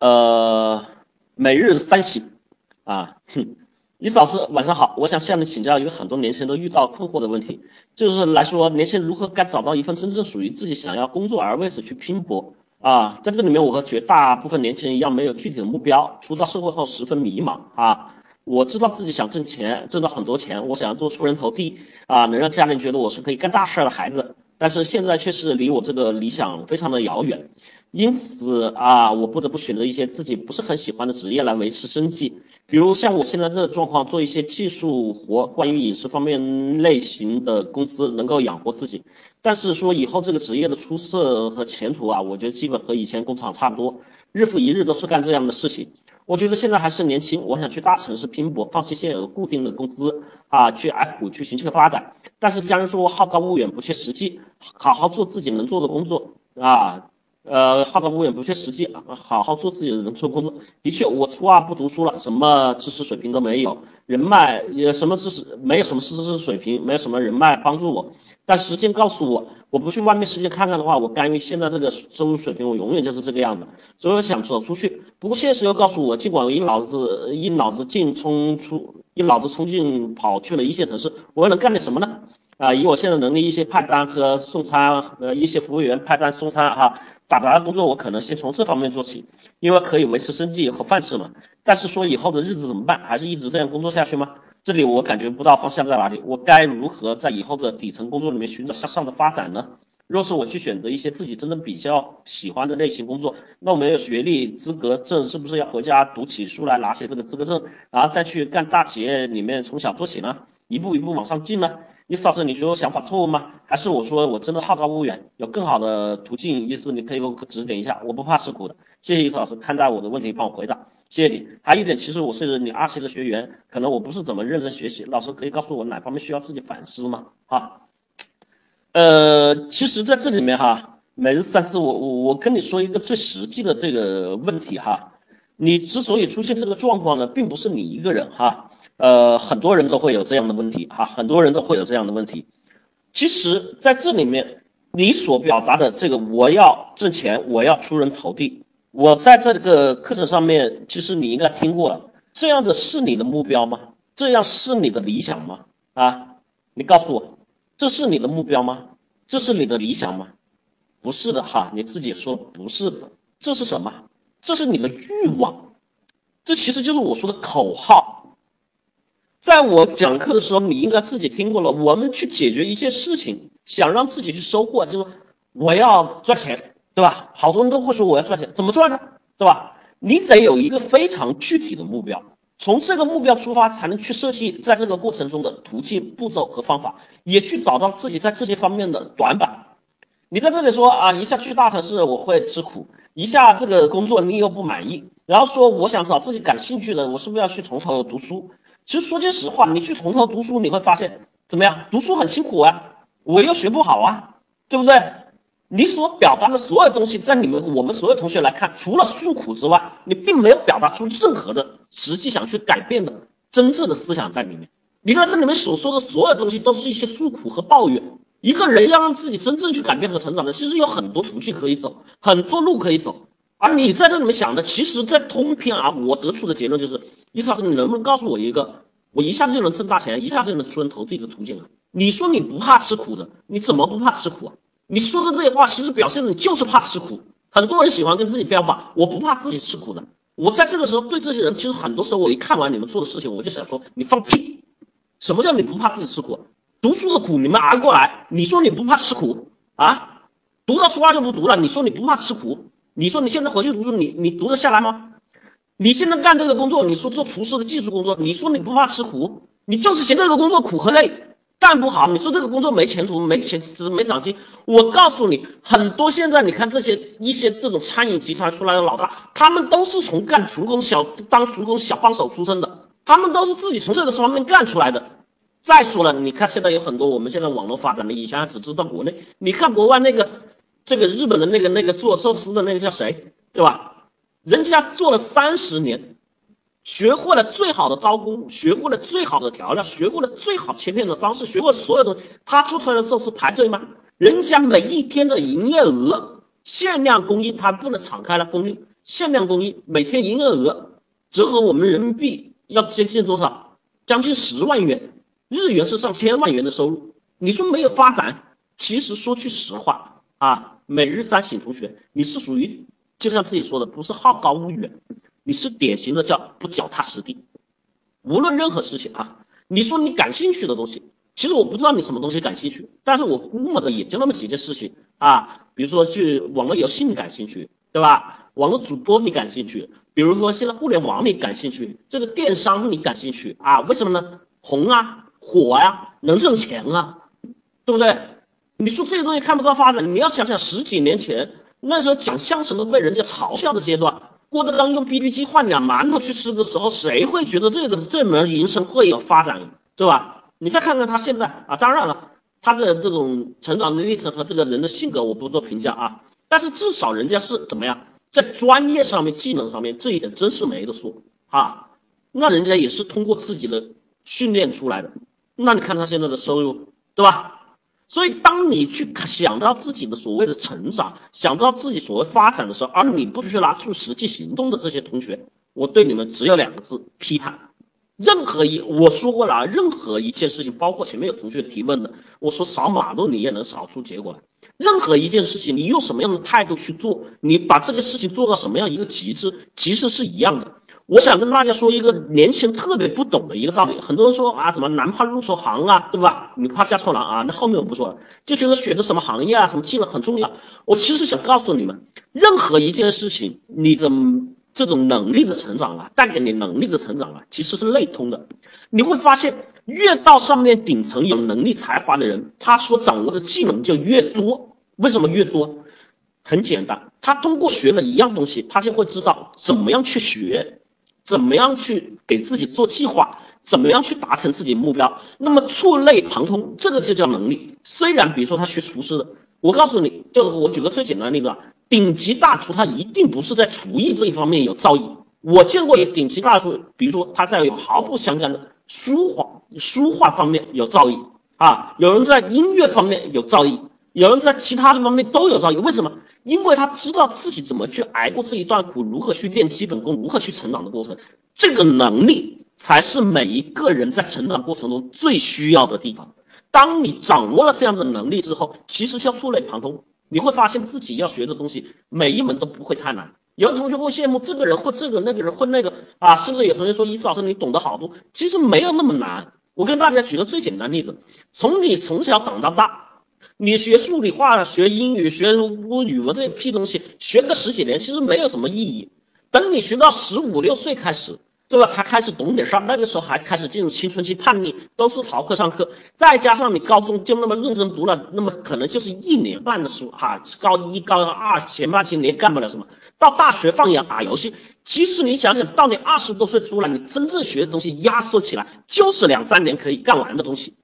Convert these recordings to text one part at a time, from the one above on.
呃，每日三省啊，哼，李老师晚上好，我想向你请教一个很多年轻人都遇到困惑的问题，就是来说年轻人如何该找到一份真正属于自己想要工作而为此去拼搏啊，在这里面我和绝大部分年轻人一样没有具体的目标，出到社会后十分迷茫啊，我知道自己想挣钱，挣到很多钱，我想要做出人头地啊，能让家人觉得我是可以干大事的孩子，但是现在却是离我这个理想非常的遥远。因此啊，我不得不选择一些自己不是很喜欢的职业来维持生计，比如像我现在这个状况，做一些技术活，关于饮食方面类型的公司能够养活自己。但是说以后这个职业的出色和前途啊，我觉得基本和以前工厂差不多，日复一日都是干这样的事情。我觉得现在还是年轻，我想去大城市拼搏，放弃现有的固定的工资啊，去挨苦去寻求发展。但是家人说好高骛远，不切实际，好好做自己能做的工作啊。呃，好高骛远不切实际，好好做自己的人做工作。的确，我初二不读书了，什么知识水平都没有，人脉也什么知识，没有什么知识水平，没有什么人脉帮助我。但时间告诉我，我不去外面世界看看的话，我甘于现在这个收入水平，我永远就是这个样子。所以我想走出去，不过现实又告诉我，尽管我一脑子一脑子进冲出，一脑子冲进跑去了一线城市，我又能干点什么呢？啊，以我现在能力，一些派单和送餐，呃，一些服务员派单送餐哈。打杂的工作，我可能先从这方面做起，因为可以维持生计和饭吃嘛。但是说以后的日子怎么办？还是一直这样工作下去吗？这里我感觉不到方向在哪里，我该如何在以后的底层工作里面寻找向上的发展呢？若是我去选择一些自己真正比较喜欢的类型工作，那我没有学历资格证，是不是要回家读起书来拿些这个资格证，然后再去干大企业里面从小做起呢？一步一步往上进呢？意思师，你觉得我想法错误吗？还是我说我真的好高骛远，有更好的途径？意思你可以给我指点一下，我不怕吃苦的。谢谢意思老师看待我的问题，帮我回答，谢谢你。还有一点，其实我是你二期的学员，可能我不是怎么认真学习，老师可以告诉我哪方面需要自己反思吗？哈，呃，其实在这里面哈，每日三思，我我我跟你说一个最实际的这个问题哈，你之所以出现这个状况呢，并不是你一个人哈。呃，很多人都会有这样的问题哈，很多人都会有这样的问题。其实，在这里面，你所表达的这个我要挣钱，我要出人头地，我在这个课程上面，其实你应该听过了。这样的是你的目标吗？这样是你的理想吗？啊，你告诉我，这是你的目标吗？这是你的理想吗？不是的哈，你自己说不是的。这是什么？这是你的欲望。这其实就是我说的口号。在我讲课的时候，你应该自己听过了。我们去解决一件事情，想让自己去收获，就是我要赚钱，对吧？好多人都会说我要赚钱，怎么赚呢？对吧？你得有一个非常具体的目标，从这个目标出发，才能去设计在这个过程中的途径、步骤和方法，也去找到自己在这些方面的短板。你在这里说啊，一下去大城市我会吃苦，一下这个工作你又不满意，然后说我想找自己感兴趣的，我是不是要去从头读书？其实说句实话，你去从头读书，你会发现怎么样？读书很辛苦啊，我又学不好啊，对不对？你所表达的所有东西，在你们我们所有同学来看，除了诉苦之外，你并没有表达出任何的实际想去改变的真正的思想在里面。你看这里面所说的所有东西，都是一些诉苦和抱怨。一个人要让自己真正去改变和成长的，其实有很多途径可以走，很多路可以走。而你在这里面想的，其实，在通篇啊，我得出的结论就是。意思是你能不能告诉我一个，我一下子就能挣大钱，一下子就能出人头地的途径啊？你说你不怕吃苦的，你怎么不怕吃苦啊？你说的这些话，其实表现的你就是怕吃苦。很多人喜欢跟自己标榜，我不怕自己吃苦的。我在这个时候对这些人，其实很多时候我一看完你们做的事情，我就想说，你放屁！什么叫你不怕自己吃苦？读书的苦你们熬过来，你说你不怕吃苦啊？读到初二就不读了，你说你不怕吃苦？你说你现在回去读书，你你读得下来吗？你现在干这个工作，你说做厨师的技术工作，你说你不怕吃苦，你就是嫌这个工作苦和累，干不好。你说这个工作没前途，没钱，没长进。我告诉你，很多现在你看这些一些这种餐饮集团出来的老大，他们都是从干厨工小当厨工小帮手出身的，他们都是自己从这个方面干出来的。再说了，你看现在有很多我们现在网络发展的，以前只知道国内，你看国外那个这个日本的那个那个做寿司的那个叫谁，对吧？人家做了三十年，学会了最好的刀工，学会了最好的调料，学会了最好切片的方式，学会所有东西。他做出来的寿司排队吗？人家每一天的营业额限量供应，他不能敞开了供应，限量供应，每天营业额折合我们人民币要接近多少？将近十万元，日元是上千万元的收入。你说没有发展？其实说句实话啊，每日三省同学，你是属于就像自己说的，不是好高骛远，你是典型的叫不脚踏实地。无论任何事情啊，你说你感兴趣的东西，其实我不知道你什么东西感兴趣，但是我估摸的也就那么几件事情啊，比如说去网络游戏你感兴趣，对吧？网络主播你感兴趣，比如说现在互联网你感兴趣，这个电商你感兴趣啊？为什么呢？红啊，火呀，能挣钱啊，对不对？你说这些东西看不到发展，你要想想十几年前那时候讲相声都被人家嘲笑的阶段。郭德纲用 BB 机换两馒头去吃的时候，谁会觉得这个这门营生会有发展，对吧？你再看看他现在啊，当然了，他的这种成长的历程和这个人的性格我不做评价啊，但是至少人家是怎么样，在专业上面、技能上面这一点真是没得说啊。那人家也是通过自己的训练出来的，那你看他现在的收入，对吧？所以，当你去想到自己的所谓的成长，想到自己所谓发展的时候，而你不去拿出实际行动的这些同学，我对你们只有两个字：批判。任何一我说过了，任何一件事情，包括前面有同学提问的，我说扫马路你也能扫出结果来。任何一件事情，你用什么样的态度去做，你把这个事情做到什么样一个极致，其实是一样的。我想跟大家说一个年轻人特别不懂的一个道理，很多人说啊，什么男怕入错行啊，对吧？女怕嫁错郎啊，那后面我不说了，就觉得选择什么行业啊，什么技能很重要。我其实想告诉你们，任何一件事情，你的这种能力的成长啊，带给你能力的成长啊，其实是类通的。你会发现，越到上面顶层有能力才华的人，他所掌握的技能就越多。为什么越多？很简单，他通过学了一样东西，他就会知道怎么样去学。怎么样去给自己做计划？怎么样去达成自己的目标？那么触类旁通，这个就叫能力。虽然比如说他学厨师的，我告诉你，就是我举个最简单的例子，顶级大厨他一定不是在厨艺这一方面有造诣。我见过有顶级大厨，比如说他在有毫不相干的书画书画方面有造诣啊，有人在音乐方面有造诣，有人在其他的方面都有造诣。为什么？因为他知道自己怎么去挨过这一段苦，如何去练基本功，如何去成长的过程，这个能力才是每一个人在成长过程中最需要的地方。当你掌握了这样的能力之后，其实要触类旁通，你会发现自己要学的东西每一门都不会太难。有的同学会羡慕这个人或这个，那个人或那个啊，甚至有同学说：“伊思老师，你懂得好多。”其实没有那么难。我跟大家举个最简单例子，从你从小长到大。你学数理化、学英语、学语文这些屁东西，学个十几年其实没有什么意义。等你学到十五六岁开始，对吧？才开始懂点事儿，那个时候还开始进入青春期叛逆，都是逃课上课。再加上你高中就那么认真读了，那么可能就是一年半的书哈。高一、高二前半期你也干不了什么，到大学放养打游戏。其实你想想到你二十多岁出来，你真正学的东西压缩起来就是两三年可以干完的东西。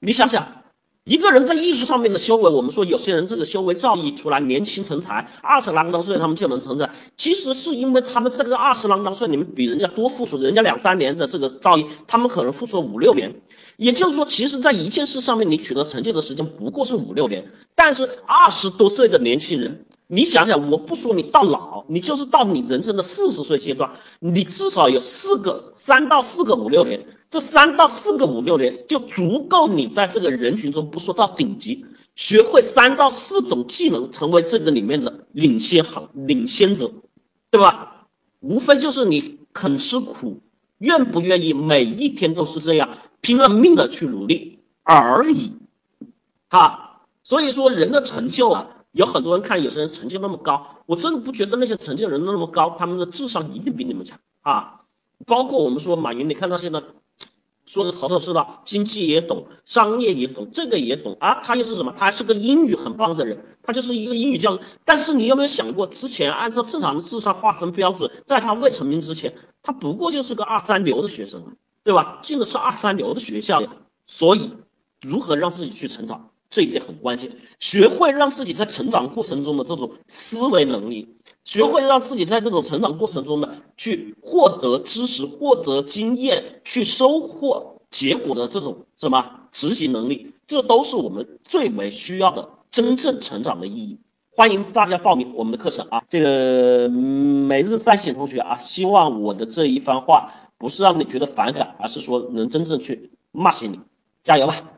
你想想。一个人在艺术上面的修为，我们说有些人这个修为造诣出来，年轻成才，二十啷当岁他们就能成才。其实是因为他们这个二十啷当岁，你们比人家多付出，人家两三年的这个造诣，他们可能付出五六年。也就是说，其实在一件事上面你取得成就的时间不过是五六年，但是二十多岁的年轻人，你想想，我不说你到老，你就是到你人生的四十岁阶段，你至少有四个三到四个五六年。这三到四个五六年就足够你在这个人群中不说到顶级，学会三到四种技能，成为这个里面的领先行领先者，对吧？无非就是你肯吃苦，愿不愿意每一天都是这样拼了命的去努力而已，哈。所以说人的成就啊，有很多人看有些人成就那么高，我真的不觉得那些成就人那么高，他们的智商一定比你们强啊。包括我们说马云，你看他现在。说的头头是道，经济也懂，商业也懂，这个也懂啊。他又是什么？他还是个英语很棒的人，他就是一个英语教。但是你有没有想过，之前按照正常的智商划分标准，在他未成名之前，他不过就是个二三流的学生，对吧？进的是二三流的学校呀。所以，如何让自己去成长，这一点很关键。学会让自己在成长过程中的这种思维能力。学会让自己在这种成长过程中呢，去获得知识、获得经验、去收获结果的这种什么执行能力，这都是我们最为需要的真正成长的意义。欢迎大家报名我们的课程啊！这个每日三省同学啊，希望我的这一番话不是让你觉得反感，而是说能真正去骂醒你，加油吧！